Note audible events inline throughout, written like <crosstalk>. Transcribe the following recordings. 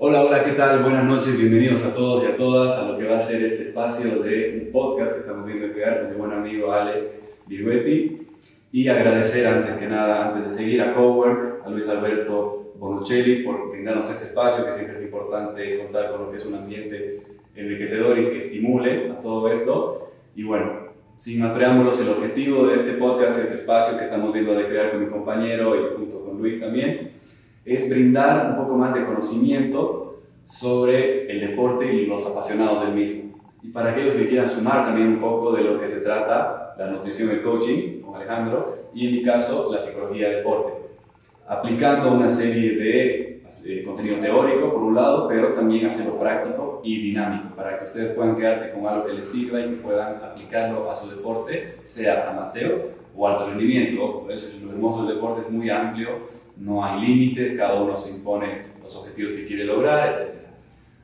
Hola, hola, ¿qué tal? Buenas noches, bienvenidos a todos y a todas a lo que va a ser este espacio de un podcast que estamos viendo crear con mi buen amigo Ale Virguetti. Y agradecer antes que nada, antes de seguir a Cowork, a Luis Alberto Bonocelli por brindarnos este espacio, que siempre es importante contar con lo que es un ambiente enriquecedor y que estimule a todo esto. Y bueno, sin más preámbulos, el objetivo de este podcast, este espacio que estamos viendo de crear con mi compañero y junto con Luis también, es brindar un poco más de conocimiento sobre el deporte y los apasionados del mismo. Y para aquellos que quieran sumar también un poco de lo que se trata la nutrición y el coaching con Alejandro y en mi caso la psicología del deporte, aplicando una serie de eh, contenido teórico por un lado, pero también hacerlo práctico y dinámico para que ustedes puedan quedarse con algo que les sirva y que puedan aplicarlo a su deporte, sea amateur o alto rendimiento. Eso es lo hermoso del deporte, es muy amplio no hay límites, cada uno se impone los objetivos que quiere lograr, etc.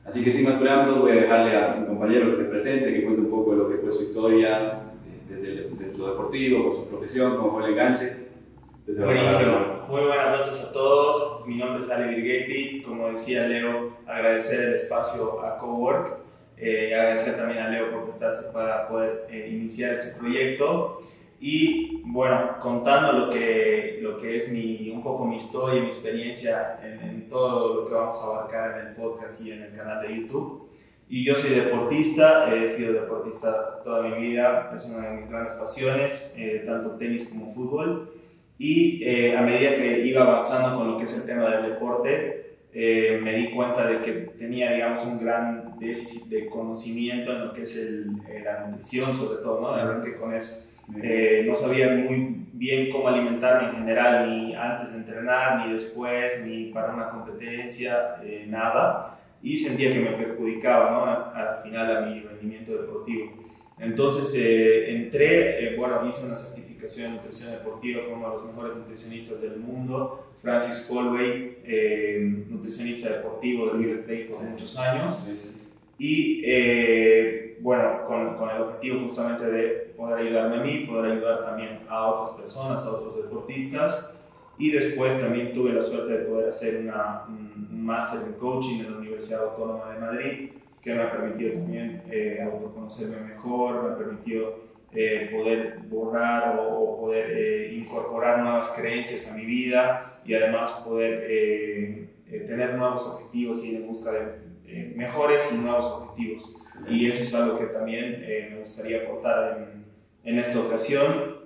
Así que sin más preámbulos voy a dejarle a mi compañero que se presente, que cuente un poco de lo que fue su historia desde, lo deportivo, con su profesión, cómo fue el enganche. Buenísimo. Muy buenas noches a todos. Mi nombre es Ale Virgetti. Como decía Leo, agradecer el espacio a Cowork. Eh, agradecer también a Leo por prestarse para poder eh, iniciar este proyecto. Y bueno, contando lo que, lo que es mi, un poco mi historia y mi experiencia en, todo lo que vamos a abarcar en el podcast y en el canal de YouTube. Y yo soy deportista, he sido deportista toda mi vida, es una de mis grandes pasiones, eh, tanto tenis como fútbol. Y eh, a medida que iba avanzando con lo que es el tema del deporte, eh, me di cuenta de que tenía, digamos, un gran déficit de conocimiento en lo que es el, la nutrición, sobre todo, ¿no? Arranqué con eso. Eh, no sabía muy bien cómo alimentarme en general, ni antes de entrenar, ni después, ni para una competencia, eh, nada. Y sentía que me perjudicaba ¿no? al final a mi rendimiento deportivo. Entonces eh, entré, bueno, hice una certificación en nutrición deportiva con uno de los mejores nutricionistas del mundo, Francis Colway, nutricionista deportivo de River Plate por muchos años. Y bueno, con, con, el objetivo justamente de poder ayudarme a mí, poder ayudar también a otras personas, a otros deportistas. Y después también tuve la suerte de poder hacer una, un, máster en coaching en la Universidad Autónoma de Madrid, que me ha permitido también eh, autoconocerme mejor, me ha permitido eh, poder borrar o, poder eh, incorporar nuevas creencias a mi vida y además poder eh, tener nuevos objetivos y en busca de mejores y nuevos objetivos. Y eso es algo que también eh, me gustaría aportar en, en, esta ocasión,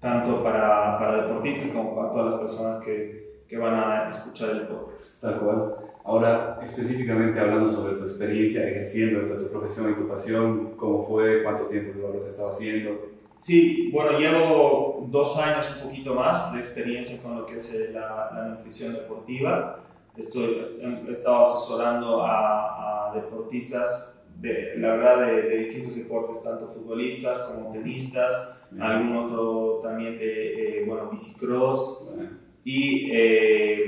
tanto para, para, deportistas como para todas las personas que, que van a escuchar el podcast. Tal cual. Ahora, específicamente hablando sobre tu experiencia ejerciendo esta tu profesión y tu pasión, ¿cómo fue? ¿Cuánto tiempo lo has estado haciendo? Sí, bueno, llevo dos años, un poquito más de experiencia con lo que es eh, la, la nutrición deportiva. Estoy, he estado asesorando a, a deportistas de, la verdad, de, distintos deportes, tanto futbolistas como tenistas, algún otro también de, bueno, bicicross. Y eh,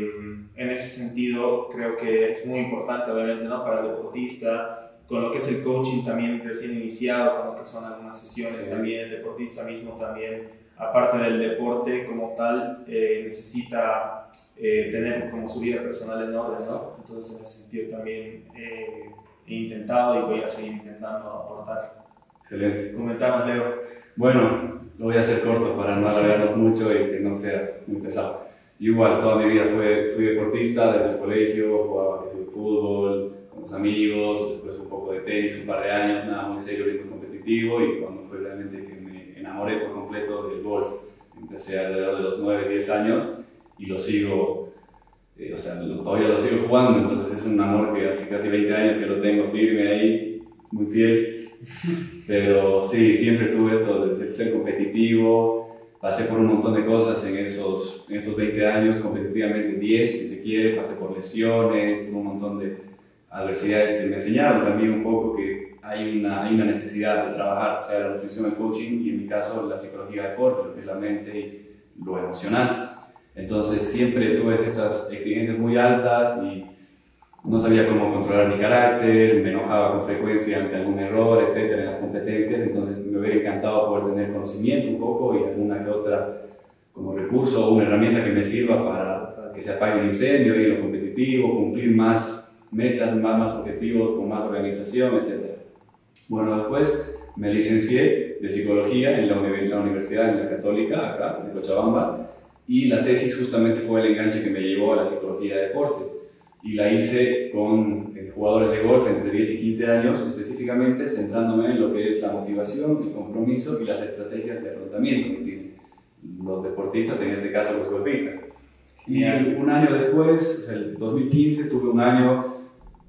en ese sentido creo que es muy importante, obviamente, ¿no? para el deportista, con lo que es el coaching también recién iniciado, con lo que son algunas sesiones también, el deportista mismo también, aparte del deporte como tal, eh, necesita eh, tener como su vida personal en orden, ¿no? Entonces en ese sentido también he intentado y voy a seguir intentando aportar. Excelente. Comentamos, Leo. Bueno, lo voy a hacer corto para no alargarnos mucho y que no sea muy pesado. Igual, toda mi vida fue, fui deportista, desde el colegio, jugaba fútbol, con los amigos, después un poco de tenis, un par de años, nada muy serio ni muy competitivo, y cuando fue realmente que me enamoré por completo del golf, empecé alrededor de los 9, 10 años y lo sigo eh, o sea, todavía lo sigo jugando, entonces es un amor que hace casi 20 años que lo tengo firme ahí, muy fiel. <laughs> Pero sí, siempre tuve esto de ser competitivo, pasé por un montón de cosas en esos, en estos 20 años, competitivamente 10 si se quiere, pasé por lesiones, por un montón de adversidades que me enseñaron también un poco que hay una, hay una necesidad de trabajar, o sea, la nutrición, el coaching y en mi caso la psicología de deporte, lo que es la mente y lo emocional. Entonces siempre tuve esas exigencias muy altas y no sabía cómo controlar mi carácter, me enojaba con frecuencia ante algún error, etcétera, en las competencias. Entonces me hubiera encantado poder tener conocimiento un poco y alguna que otra como recurso o una herramienta que me sirva para que se apague el incendio y lo competitivo, cumplir más metas, más, más objetivos, con más organización, etc. Bueno, después me licencié de psicología en la, Universidad en la Católica, acá, de Cochabamba, y la tesis justamente fue el enganche que me llevó a la psicología de deporte. Y la hice con eh, jugadores de golf entre 10 y 15 años, específicamente centrándome en lo que es la motivación, el compromiso y las estrategias de afrontamiento que tienen los deportistas, en este caso los golfistas. Y un año después, el 2015, tuve un año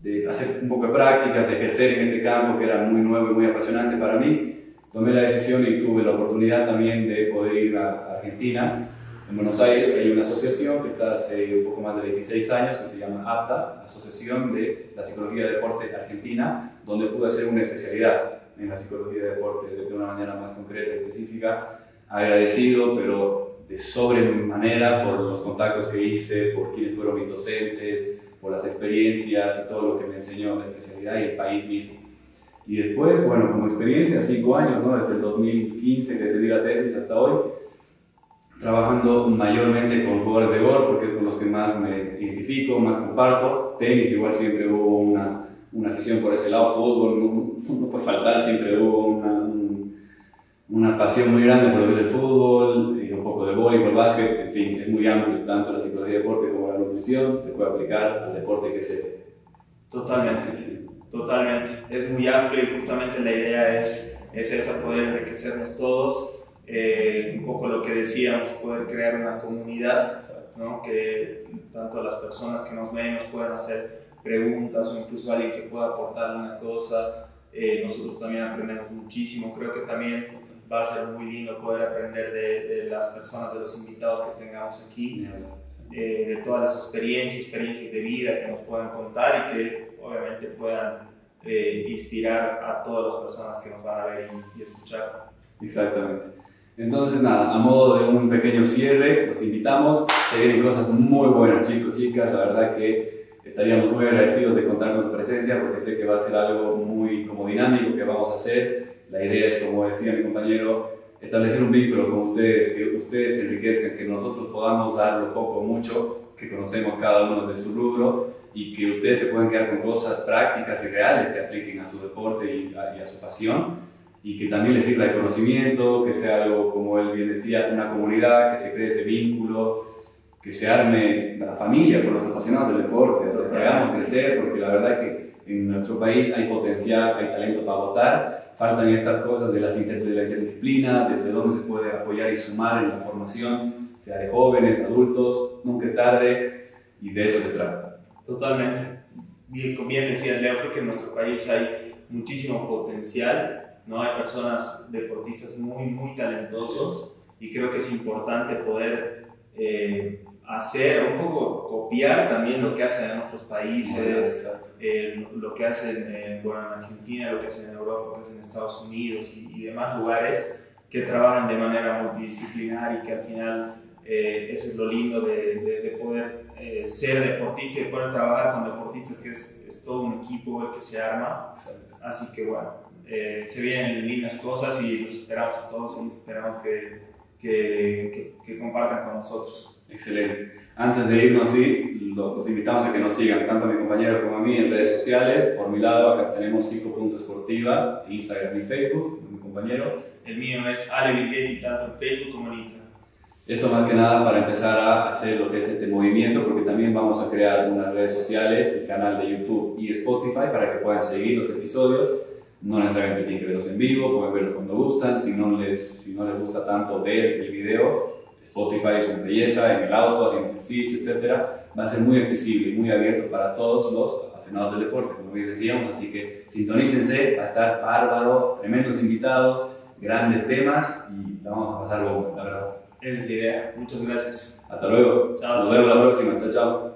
de hacer un poco de prácticas, de ejercer en este campo que era muy nuevo y muy apasionante para mí. Tomé la decisión y tuve la oportunidad también de poder ir a Argentina, en Buenos Aires, hay una asociación que está hace un poco más de 26 años, que se llama APTA, Asociación de la Psicología de Deporte Argentina, donde pude hacer una especialidad en la psicología de deporte de una manera más concreta, y específica. Agradecido, pero de sobremanera por los contactos que hice, por quienes fueron mis docentes, por las experiencias y todo lo que me enseñó la especialidad y el país mismo. Y después, bueno, como experiencia, cinco años, ¿no? desde el 2015 que di la tesis hasta hoy, trabajando mayormente con jugadores de golf, porque es con los que más me identifico, más comparto. Tenis, igual siempre hubo una, una afición por ese lado, fútbol, no, no puede faltar, siempre hubo una, una pasión muy grande por lo que es el fútbol, y un poco de voleibol, básquet, en fin, es muy amplio, tanto la psicología de deporte como la nutrición, se puede aplicar al deporte que sea. Totalmente, sí. totalmente, es muy amplio y justamente la idea es, es esa, poder enriquecernos todos, eh, un poco lo que decíamos, poder crear una comunidad, ¿no? que tanto las personas que nos ven nos puedan hacer preguntas o incluso alguien que pueda aportar una cosa, eh, nosotros también aprendemos muchísimo, creo que también va a ser muy lindo poder aprender de, de las personas, de los invitados que tengamos aquí, eh, de todas las experiencias, experiencias de vida que nos puedan contar y que obviamente puedan eh, inspirar a todas las personas que nos van a ver y, escuchar. Exactamente. Entonces, nada, a modo de un pequeño cierre, los invitamos. Se vienen cosas muy buenas, chicos, chicas. La verdad que estaríamos muy agradecidos de contar con su presencia porque sé que va a ser algo muy como dinámico que vamos a hacer la idea es, como decía mi compañero, establecer un vínculo con ustedes, que ustedes se enriquezcan, que nosotros podamos dar lo poco o mucho que conocemos cada uno de su rubro y que ustedes se puedan quedar con cosas prácticas y reales que apliquen a su deporte y a, su pasión y que también les sirva de conocimiento, que sea algo, como él bien decía, una comunidad, que se cree ese vínculo, que se arme la familia con los apasionados del deporte, que hagamos crecer, porque la verdad que en nuestro país hay potencial, hay talento para votar faltan estas cosas de, las de la interdisciplina, desde dónde se puede apoyar y sumar en la formación, sea de jóvenes, adultos, nunca es tarde y de eso se trata. Totalmente. Bien, bien decía Leo, creo que en nuestro país hay muchísimo potencial, ¿no? hay personas deportistas muy, muy talentosos y creo que es importante poder eh, hacer, un poco copiar también lo que hacen en otros países, eh, lo que hacen en, bueno, en Argentina, lo que hacen en Europa, lo que hacen en Estados Unidos y, demás lugares que trabajan de manera multidisciplinar y que al final eh, eso es lo lindo de, de, poder eh, ser deportista y poder trabajar con deportistas, que es, es, todo un equipo el que se arma. Así que bueno, se vienen lindas cosas y los esperamos a todos y esperamos que, que, que compartan con nosotros. Excelente. Antes de irnos, sí, los invitamos a que nos sigan, tanto a mi compañero como a mí, en redes sociales. Por mi lado, acá tenemos 5 Puntos Esportiva, Instagram y Facebook, mi compañero. El mío es Ale y tanto en Facebook como en Instagram. Esto más que nada para empezar a hacer lo que es este movimiento, porque también vamos a crear unas redes sociales, el canal de YouTube y Spotify, para que puedan seguir los episodios. No necesariamente tienen que verlos en vivo, pueden verlos cuando gustan. Si no les, si no les gusta tanto ver el video, Spotify es una belleza, en el auto, haciendo ejercicio, etcétera, va a ser muy accesible muy abierto para todos los apasionados del deporte, como bien decíamos, así que sintonícense, va a estar bárbaro, tremendos invitados, grandes temas y la vamos a pasar bomba, la verdad. Es la idea, muchas gracias. Hasta luego. Chao, Nos vemos la próxima, chao, chao.